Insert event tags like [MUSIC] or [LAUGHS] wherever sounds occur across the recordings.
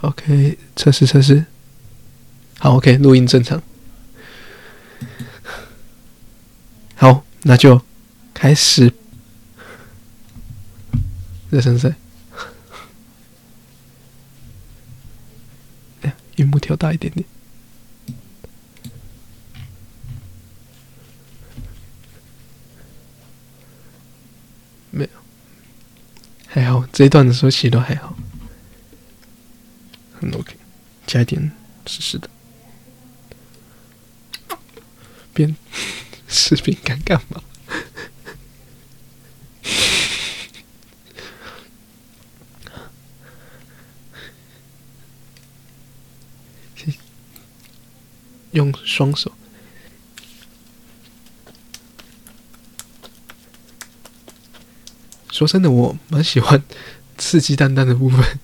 OK，测试测试。好，OK，录音正常。好，那就开始。热身赛。哎呀，荧幕调大一点点。没有，还好，这一段的时候其实都还好。OK，加一点试试的。边视频干干嘛？用双手。说真的，我蛮喜欢刺激蛋蛋的部分。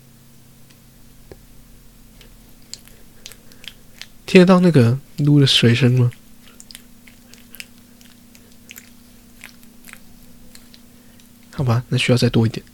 听得到那个撸的水声吗？好吧，那需要再多一点。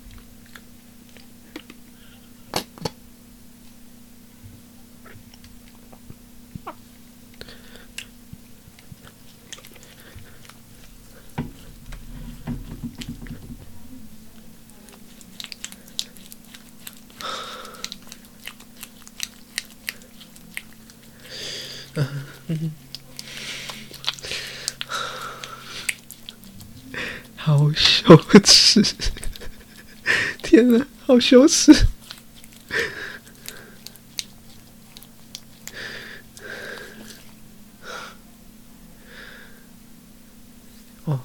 嗯，好羞 [LAUGHS] 天哪，好羞耻！哦，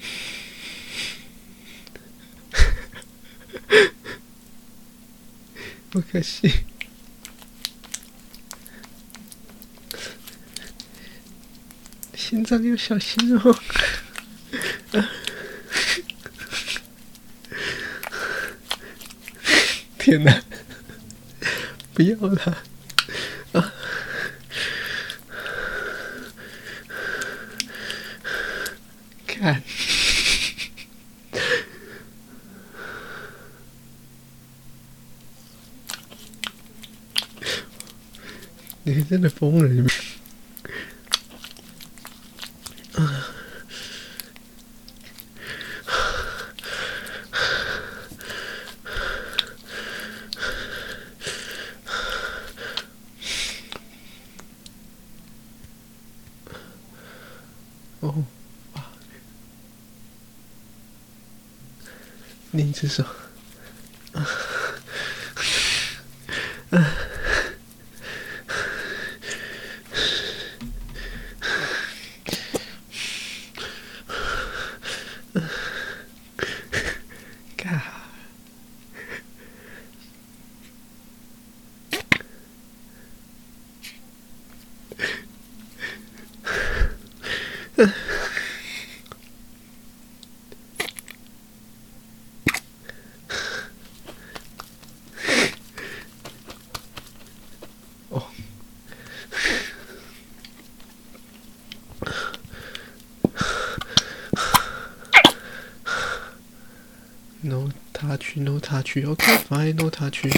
[LAUGHS] 不可惜。心脏要小心哦！天哪，不要了啊！看，你真的疯了，你们。哦，啊！另一只手，啊，啊，嘎，哦，No touch, 去 OK，fine, no touch。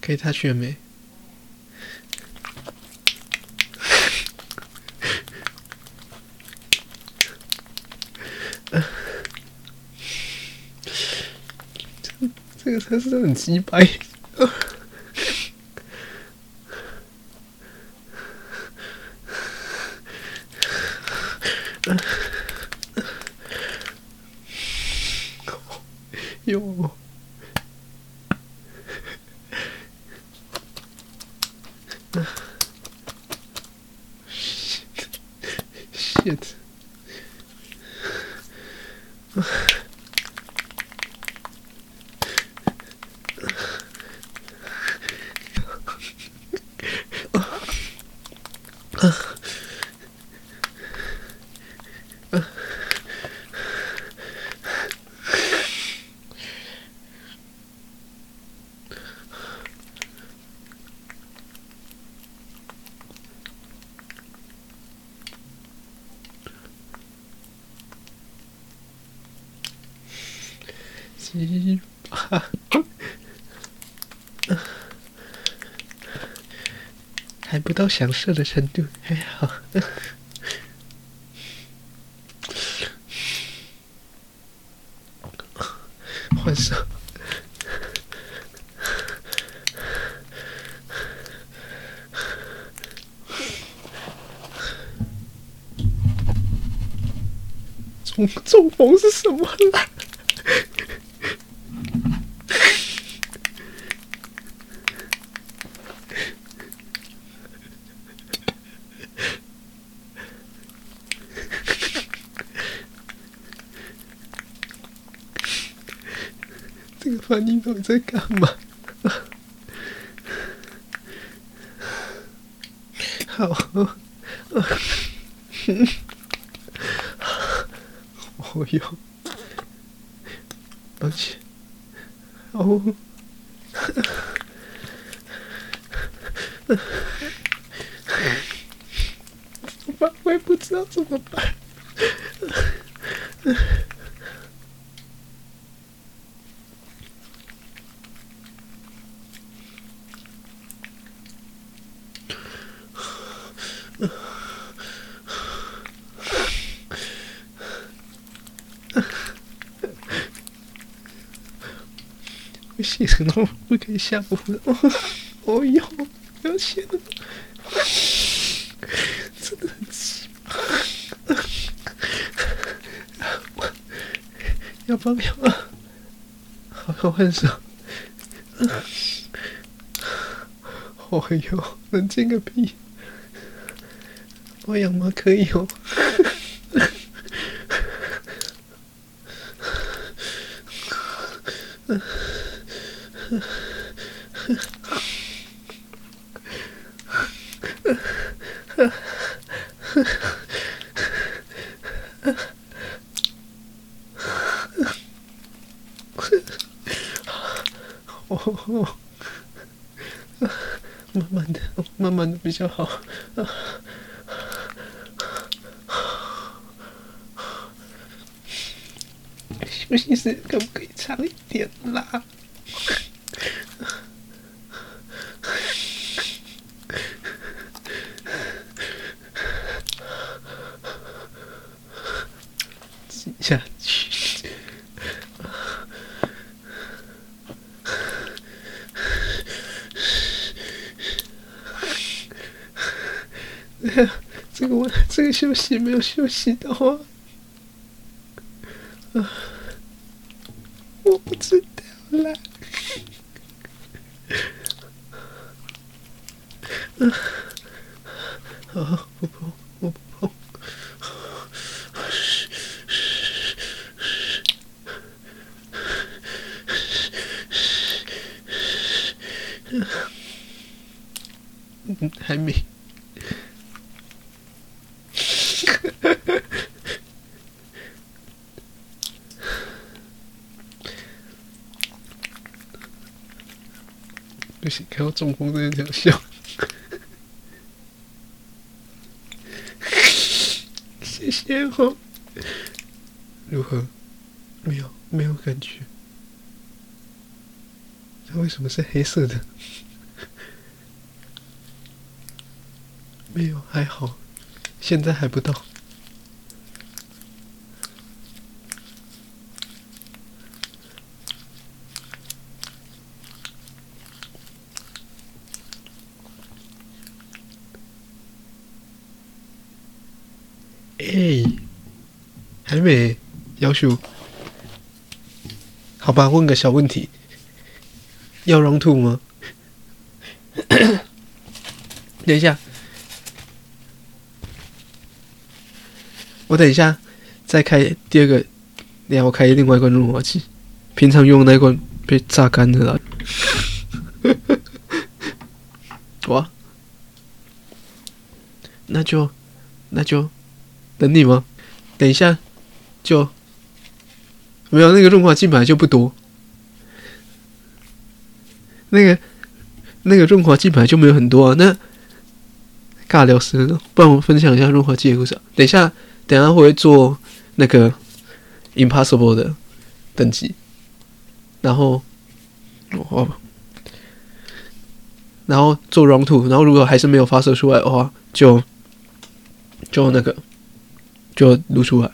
可以 touch 了没？这个才是很鸡掰。到享受的程度，还好。换手。中中风是什么啦？这个翻译到底在干嘛？好。[LAUGHS] 我有，抱歉。哦，我我也不知道怎么办。不行下播了。哦哟，不要写了，真的很奇葩。要不要啊？好好换手。哦哟，能静个屁！我养吗？可以。哦，慢慢的，慢慢的比就好。休息时间可不可以长一点啦？这个休息没有休息的话我不知道啦。嗯，好，不碰，我不碰。嗯，还没。不行，看到中风的人这样笑。谢谢哦。如何？没有，没有感觉。它为什么是黑色的？没有，还好。现在还不到。哎，还没，要求。好吧，问个小问题，要熔土吗？[COUGHS] 等一下。我等一下再开第二个，等下我开另外一罐润滑剂，平常用的那罐被榨干了啦。[LAUGHS] 哇，那就那就等你吗？等一下就没有那个润滑剂本来就不多，那个那个润滑剂本来就没有很多啊。那尬聊死了，不然我分享一下润滑剂的故事。等一下。等一下会做那个 Impossible 的等级，然后哦，然后做 run two，然后如果还是没有发射出来的话，就就那个就录出来，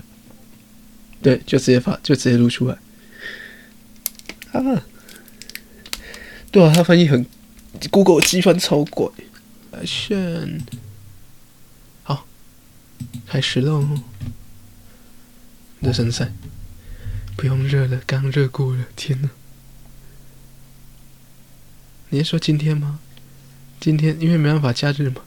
对，就直接发，就直接录出来。啊，对啊，他翻译很，Google 机翻超怪。来选，好，开始喽。热身赛，不用热了，刚热过了。天呐，你是说今天吗？今天因为没办法加热嘛。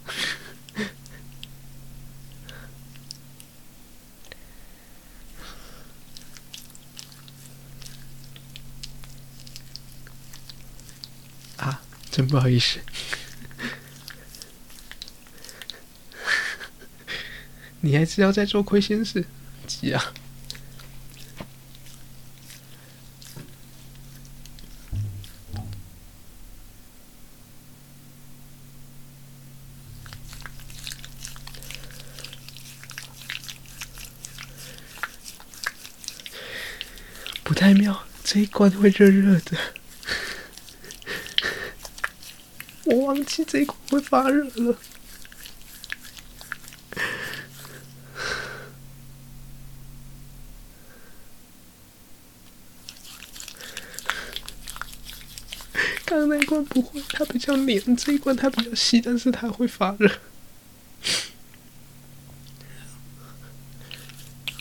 啊，真不好意思。[LAUGHS] 你还是要在做亏心事，急啊！不太妙，这一关会热热的。我忘记这一关会发热了。刚刚那一关不会，它比较黏；这一关它比较细，但是它会发热。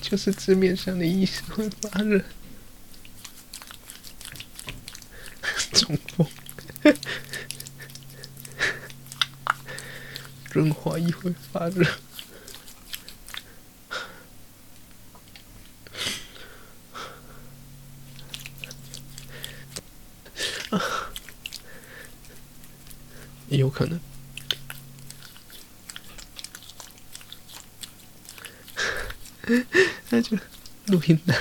就是字面上的意思，会发热。[LAUGHS] 中风，润滑液会发热。啊，也有可能。那就录音了。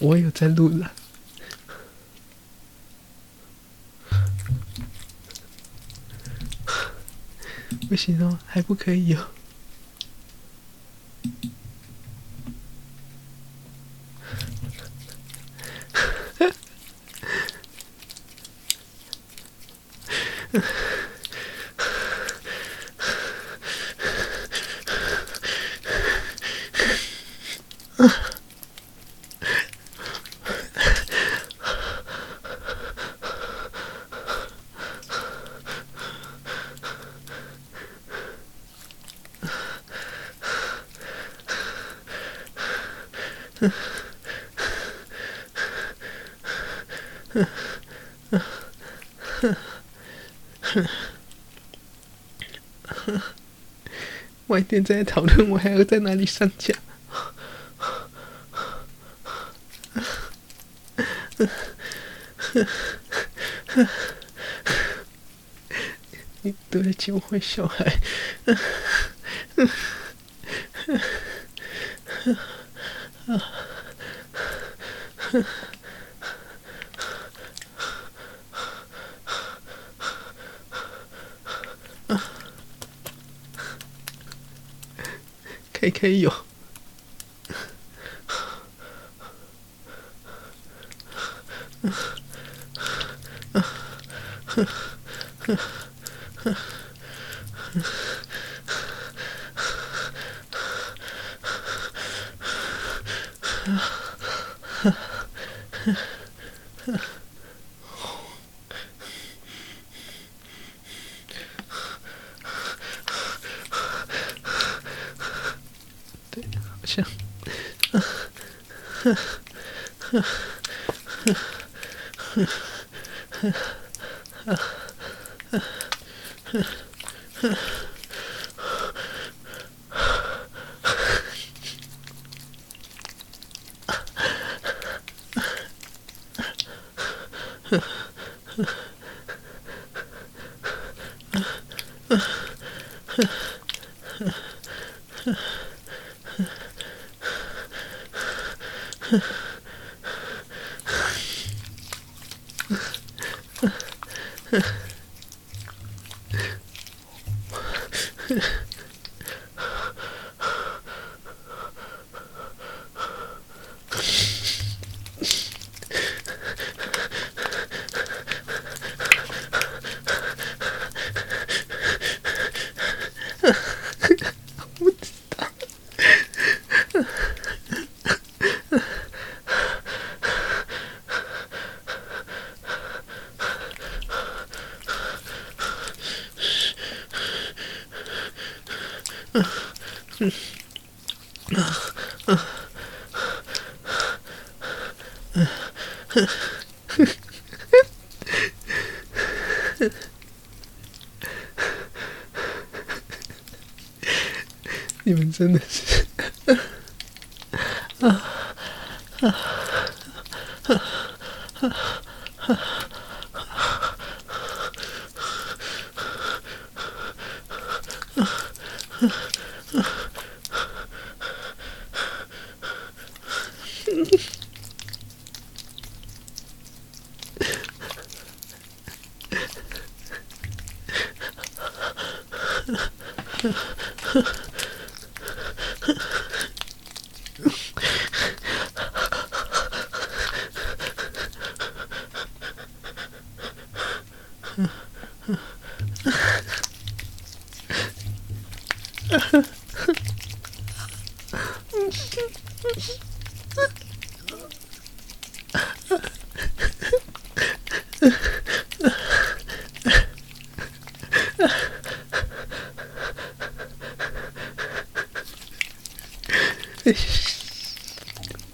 我有在录了，行哦，还不可以哦。晚点再讨论，我还要在哪里上架？你对得起我坏小孩。[LAUGHS] 也可以有。你们真的是啊啊啊啊！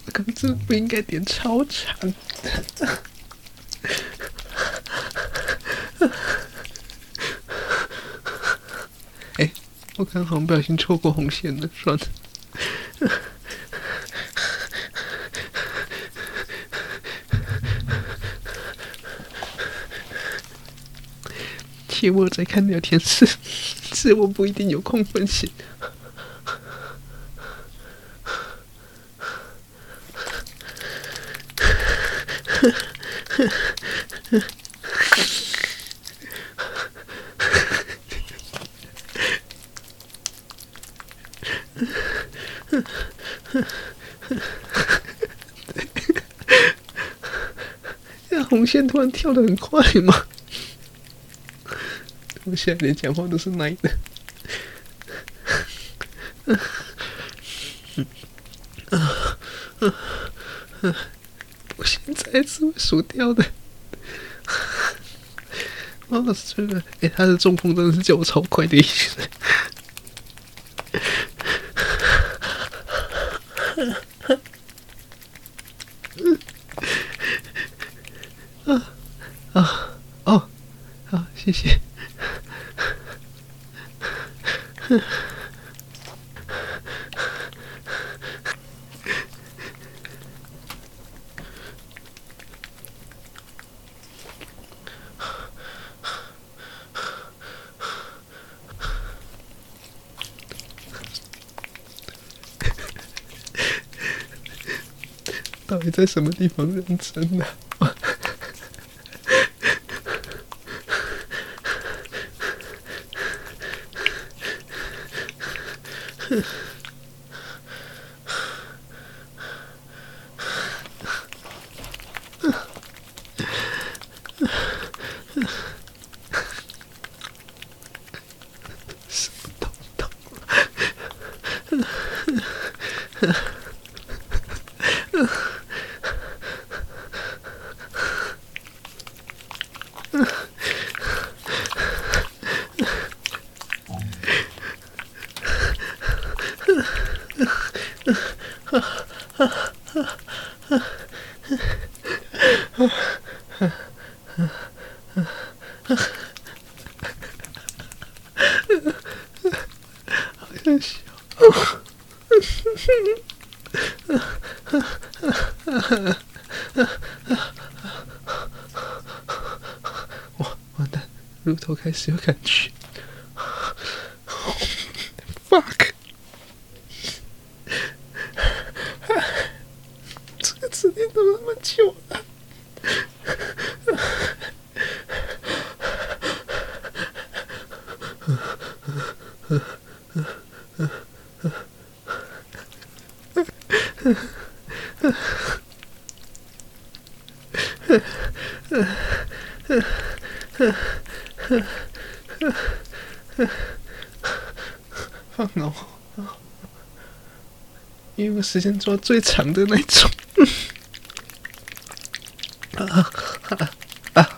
我刚这超长。哎，我刚好不小心错过红线了，算了。切我在看聊天室，是我不一定有空分析。呵 [LAUGHS] 红线突然跳得很快吗？我 [LAUGHS] 现在连讲话都是奶的。我现在是会输掉的。[LAUGHS] 哦，是的，哎，他的中风真的是叫我超快的意思。啊啊哦，好，谢谢。到底在什么地方认真呢完蛋，乳头开始有感觉。Fuck，这个词典怎么那么久了？放脑，因为我时间抓最长的那种。啊啊啊！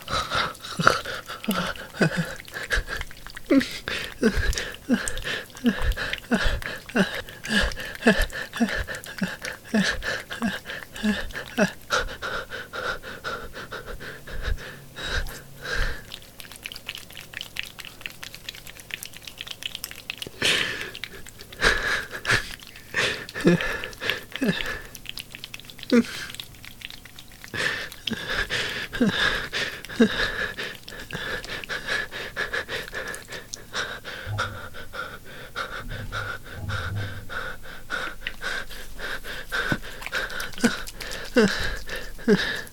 Huh.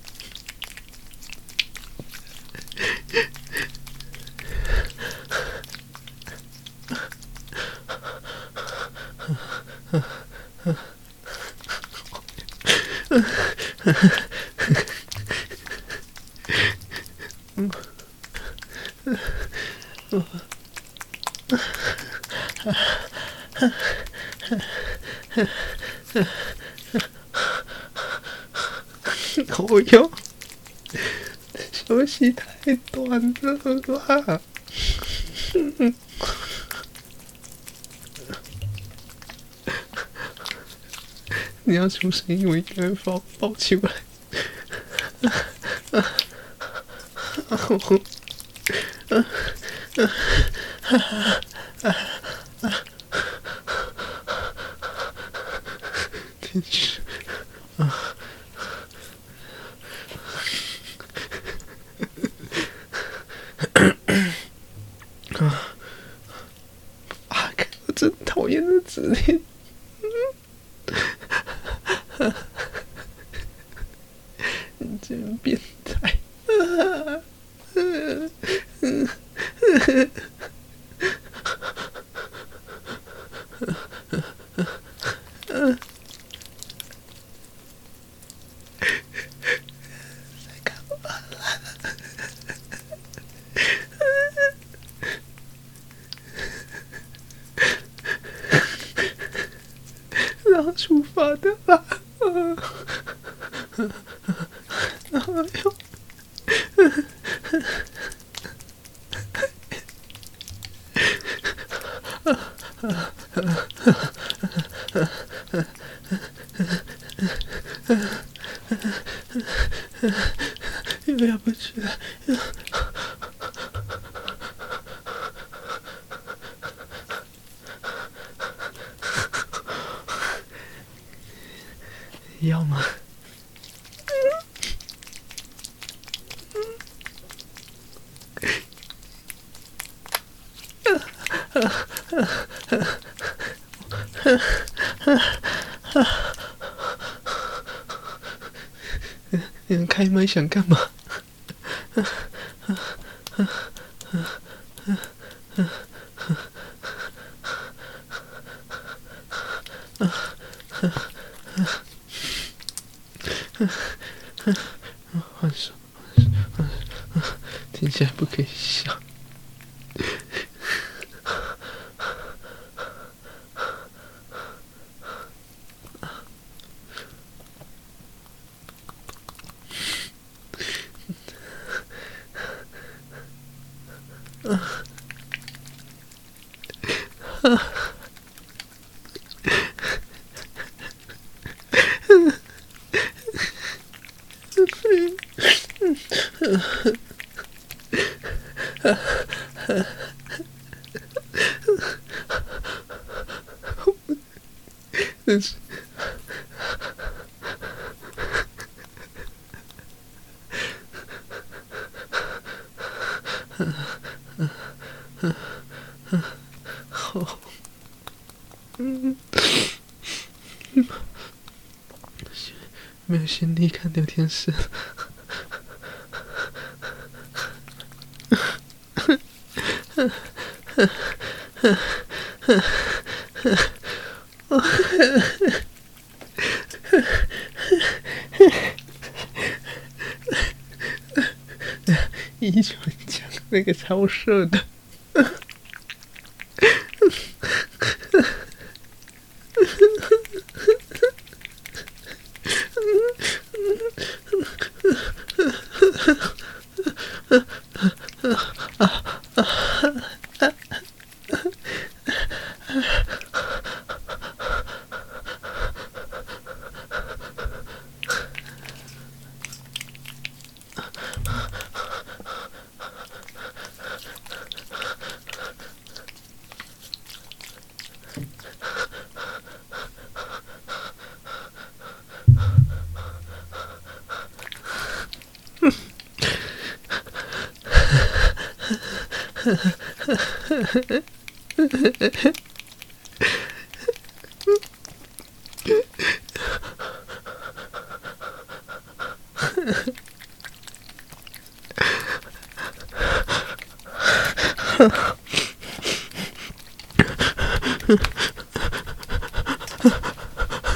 我要休息太短了吧？你要出声音，我应该会抱抱起来。天使啊！啊！我真讨厌的指令。你真变态！然后出发的吧。哎呦！又要不去了。要吗？你想干嘛？换手，换手，听起来不可以笑。好，嗯，没有心力看聊天室。那个超射的。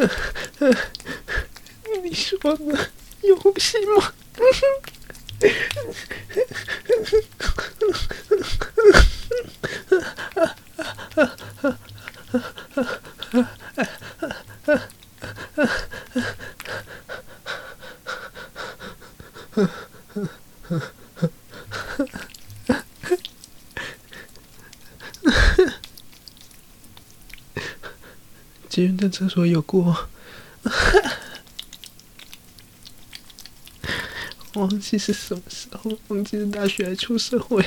[LAUGHS] 你说呢？游戏吗？厕所有过，[LAUGHS] 忘记是什么时候，忘记是大学还出社会。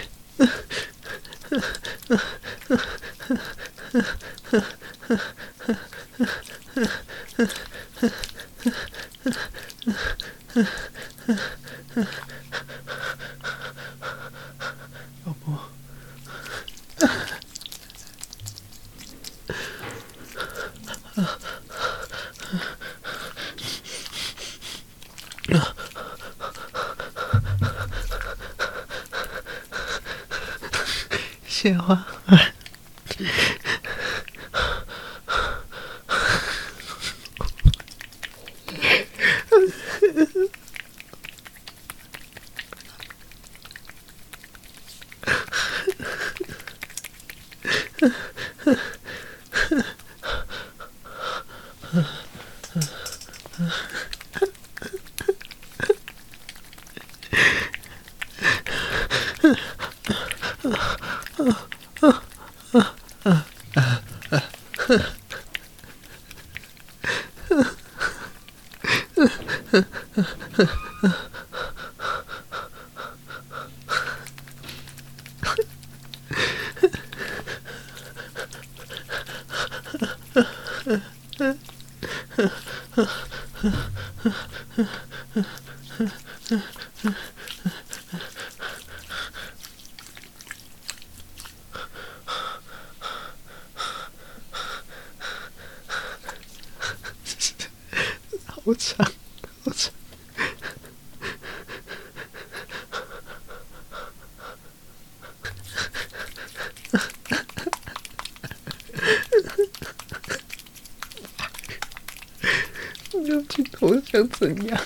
怎样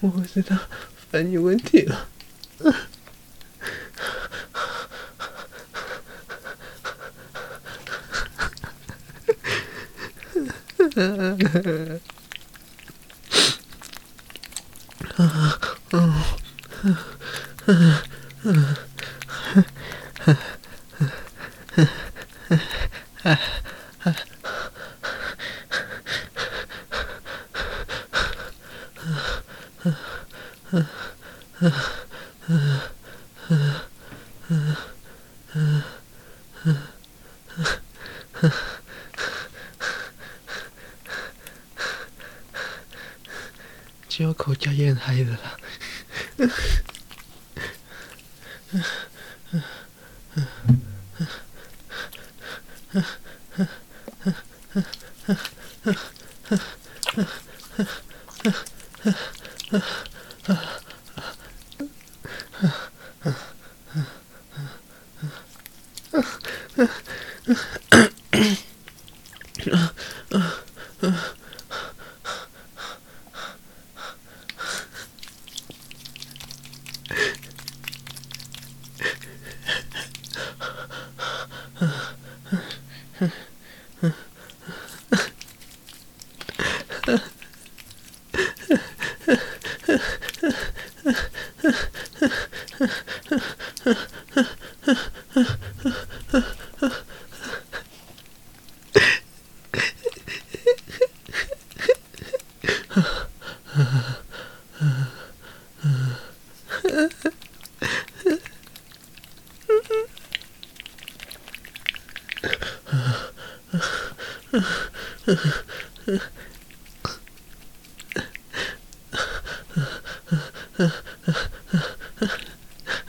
我不知道翻译问题了。[LAUGHS] 只有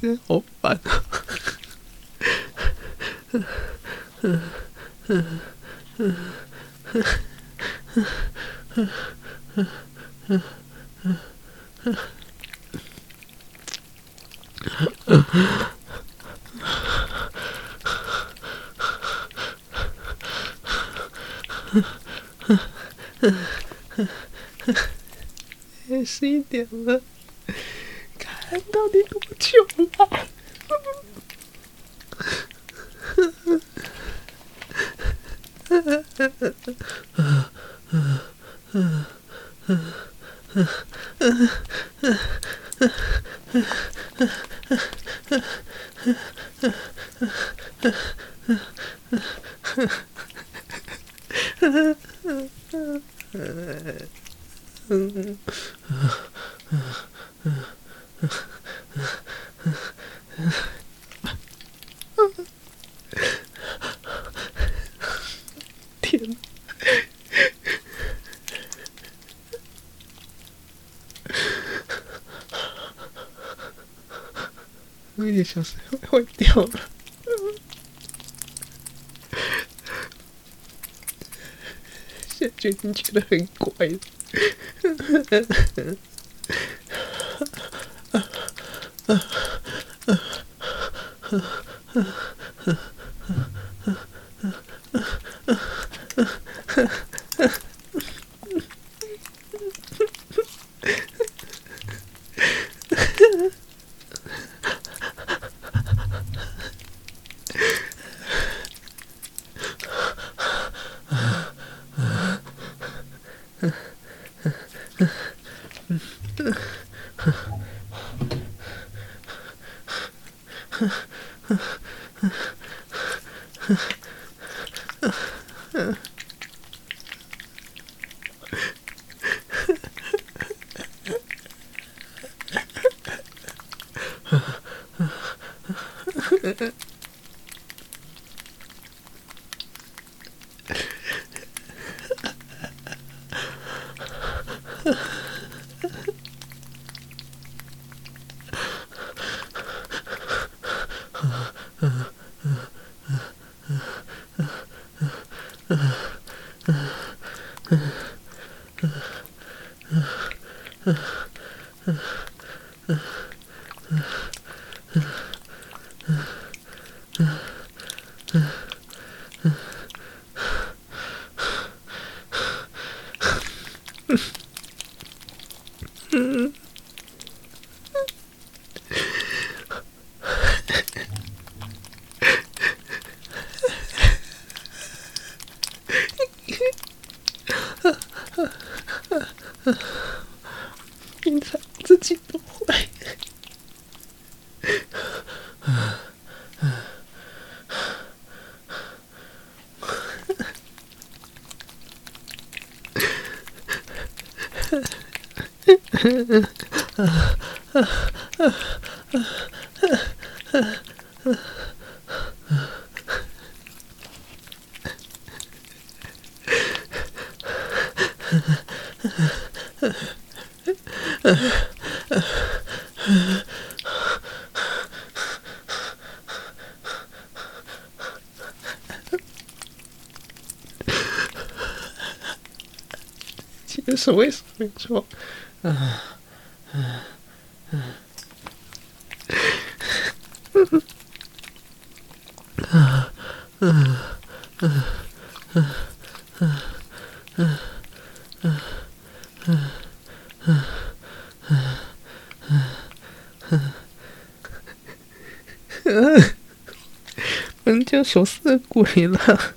休息时间好烦啊！也十一点了。看到底多久了？天！我有点小声坏掉了。现最近觉得很怪。其实是没错？啊啊啊啊啊啊人家说是鬼了。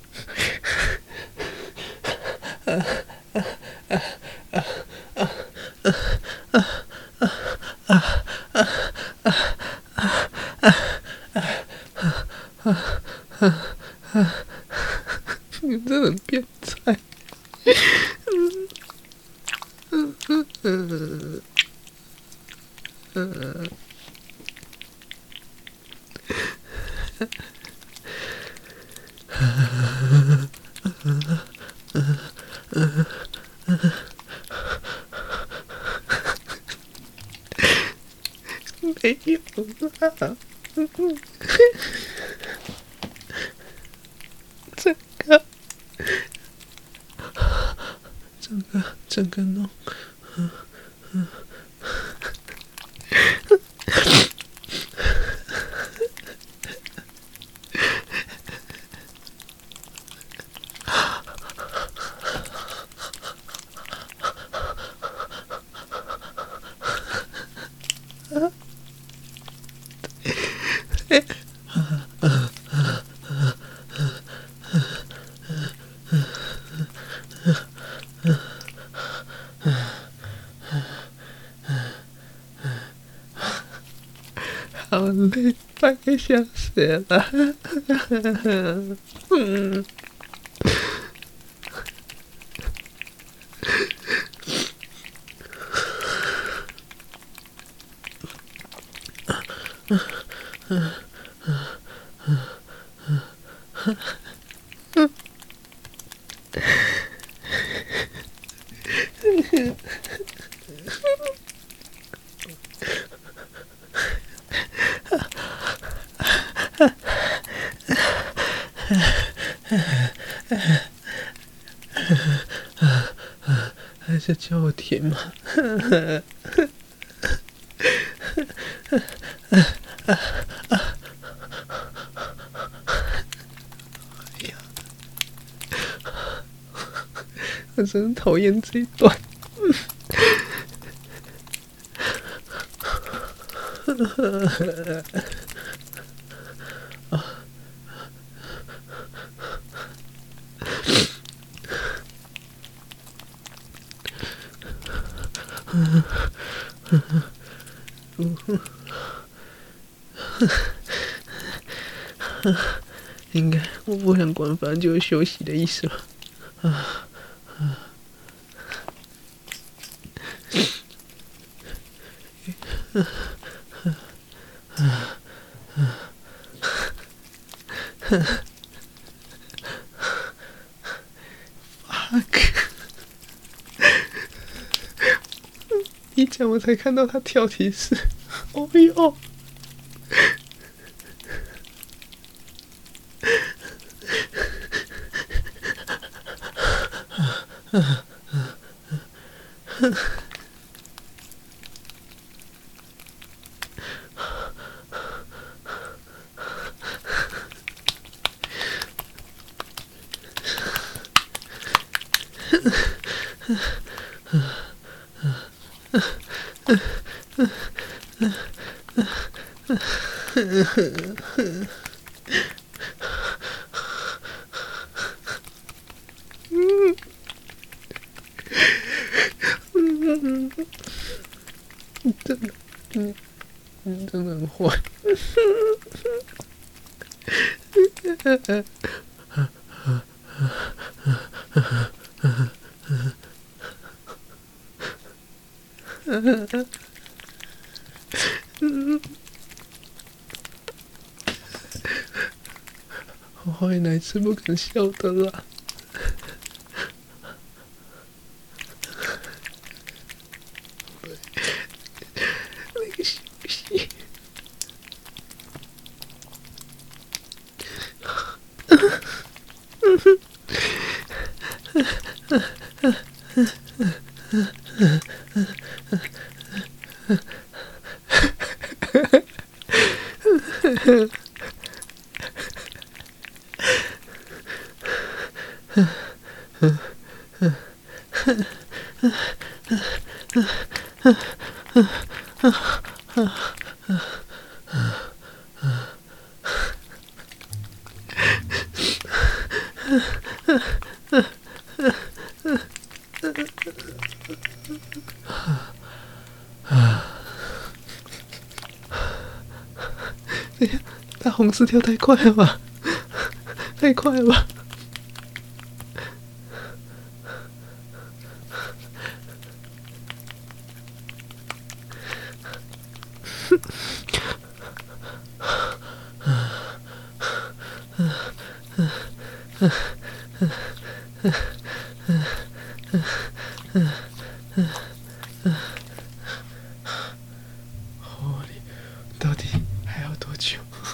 你真的很变态。没有啦。这个，整个整个弄，嗯嗯。好累，快想死哎呀！我真讨厌这段。[LAUGHS] 不想管，反正就是休息的意思了。啊啊！一讲我才看到他跳提示，哦哟！真的，嗯嗯，真的很坏。[LAUGHS] 我后面哪次不敢笑的啦？大红字跳太快了吧，太快了吧。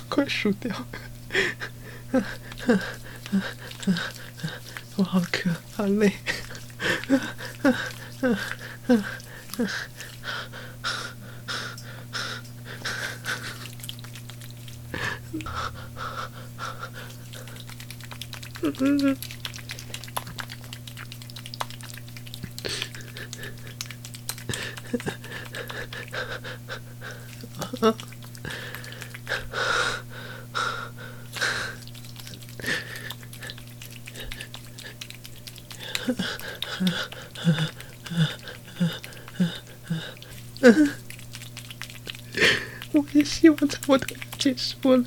快输掉！我好渴，好累。[LAUGHS] 我也希望差不多结束了。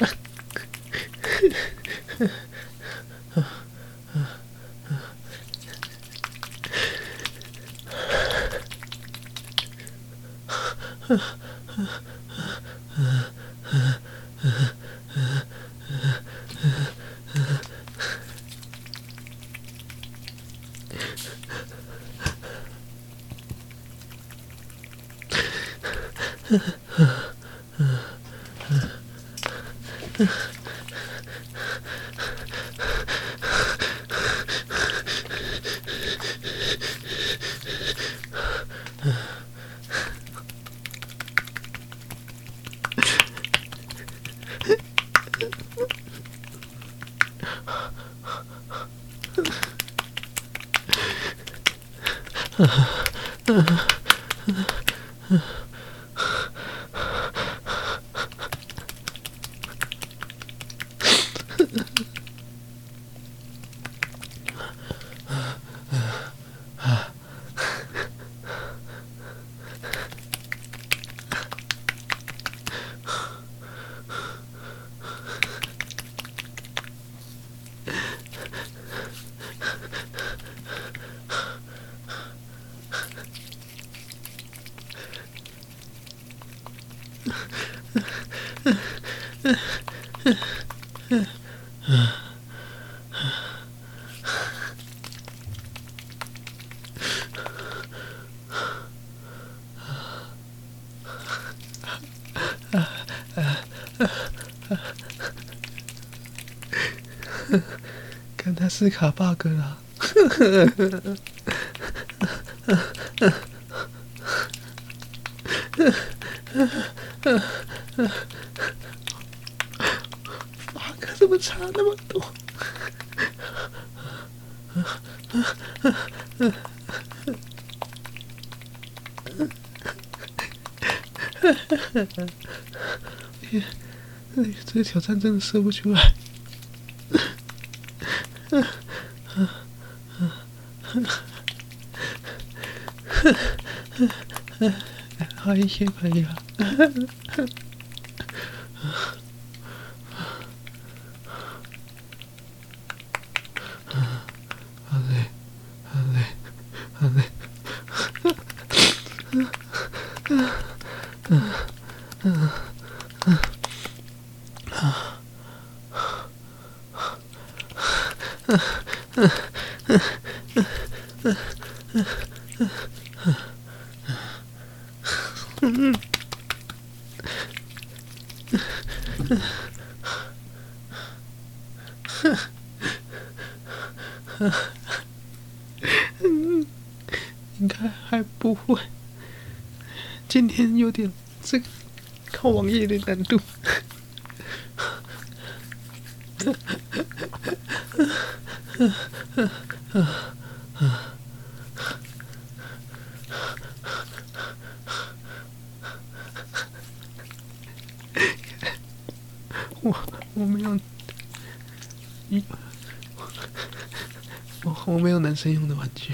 卡 bug 了，bug 怎么差那么多？哎，这个挑战真的射不出来。好一些可以了。好累，好累，好累。应该还不会。今天有点这个靠网页的我我没有，一我我没有男生用的玩具。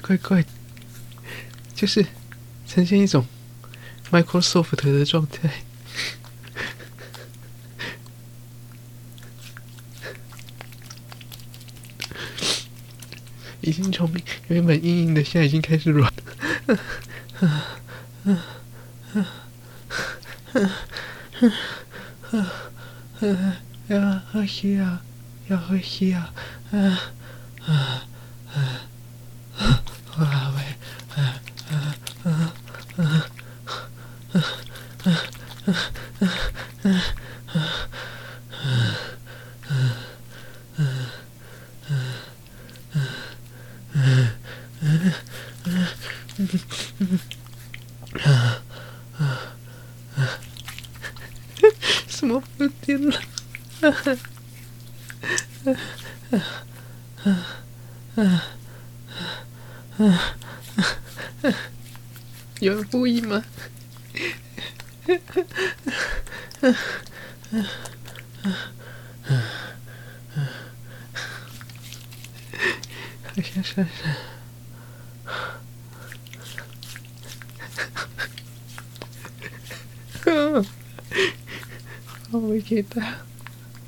怪怪，就是呈现一种 Microsoft 的状态，已经从原本硬硬的，现在已经开始软。要喝啊！要喝啊！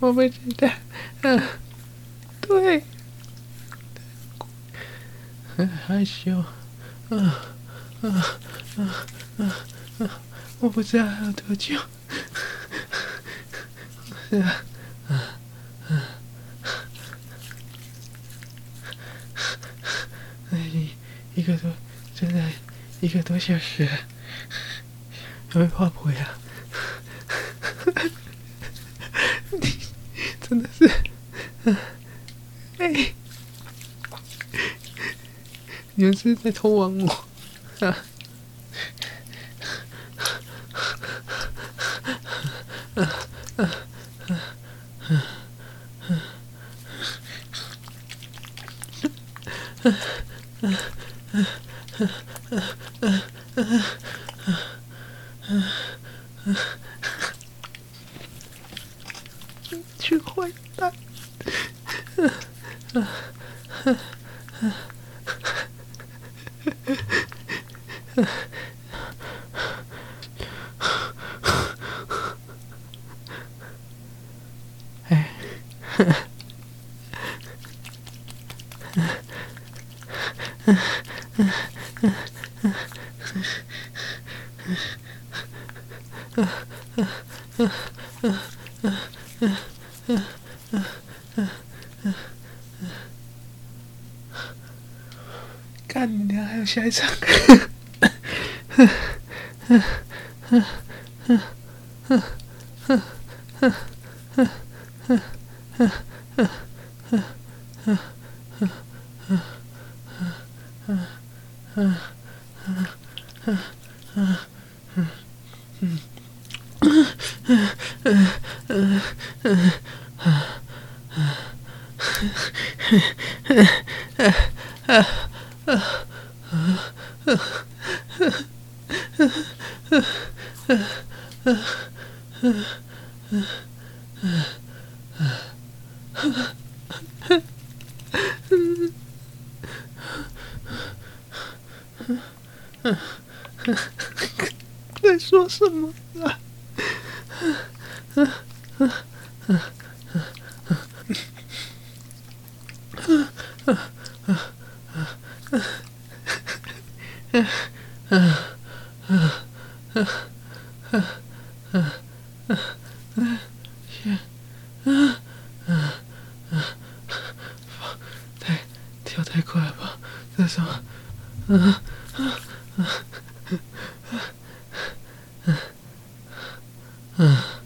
我不知道嗯对。很害羞。嗯嗯嗯嗯嗯我不知道还有多久。是在偷玩我。啊！啊！啊！啊！啊！啊！啊！啊！啊！啊！啊！啊！啊！啊！啊！啊！啊！啊！Guys. Ugh. [LAUGHS]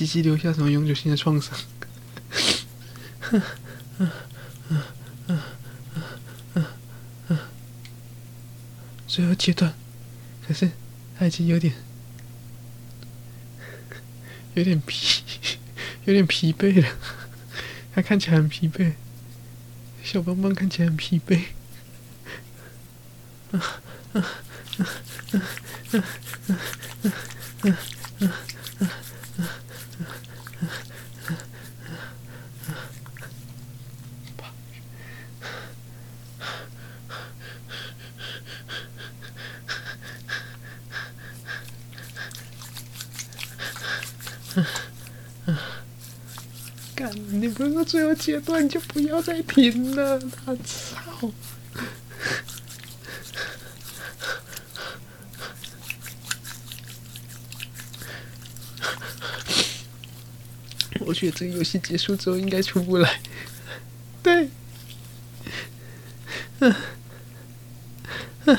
鸡鸡留下什么永久性的创伤？最后阶段，可是他已经有点有点疲，有点疲惫了。他看起来很疲惫，小邦邦看起来很疲惫。[LAUGHS] 你不是说最后阶段就不要再停了？他操！我觉得这个游戏结束之后应该出不来。对。嗯。嗯。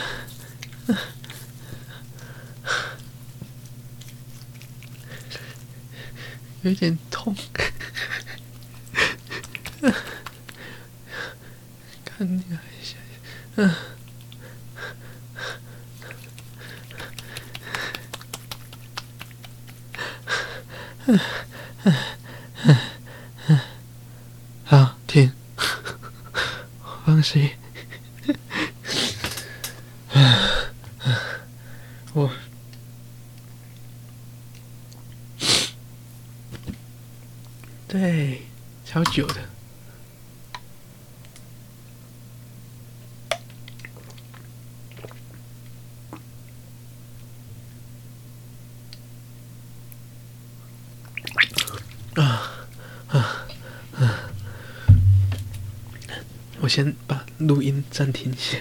有点痛。看你一下，嗯。嗯。好，停。放水。我。对，超久的。啊啊啊！我先把录音暂停一下。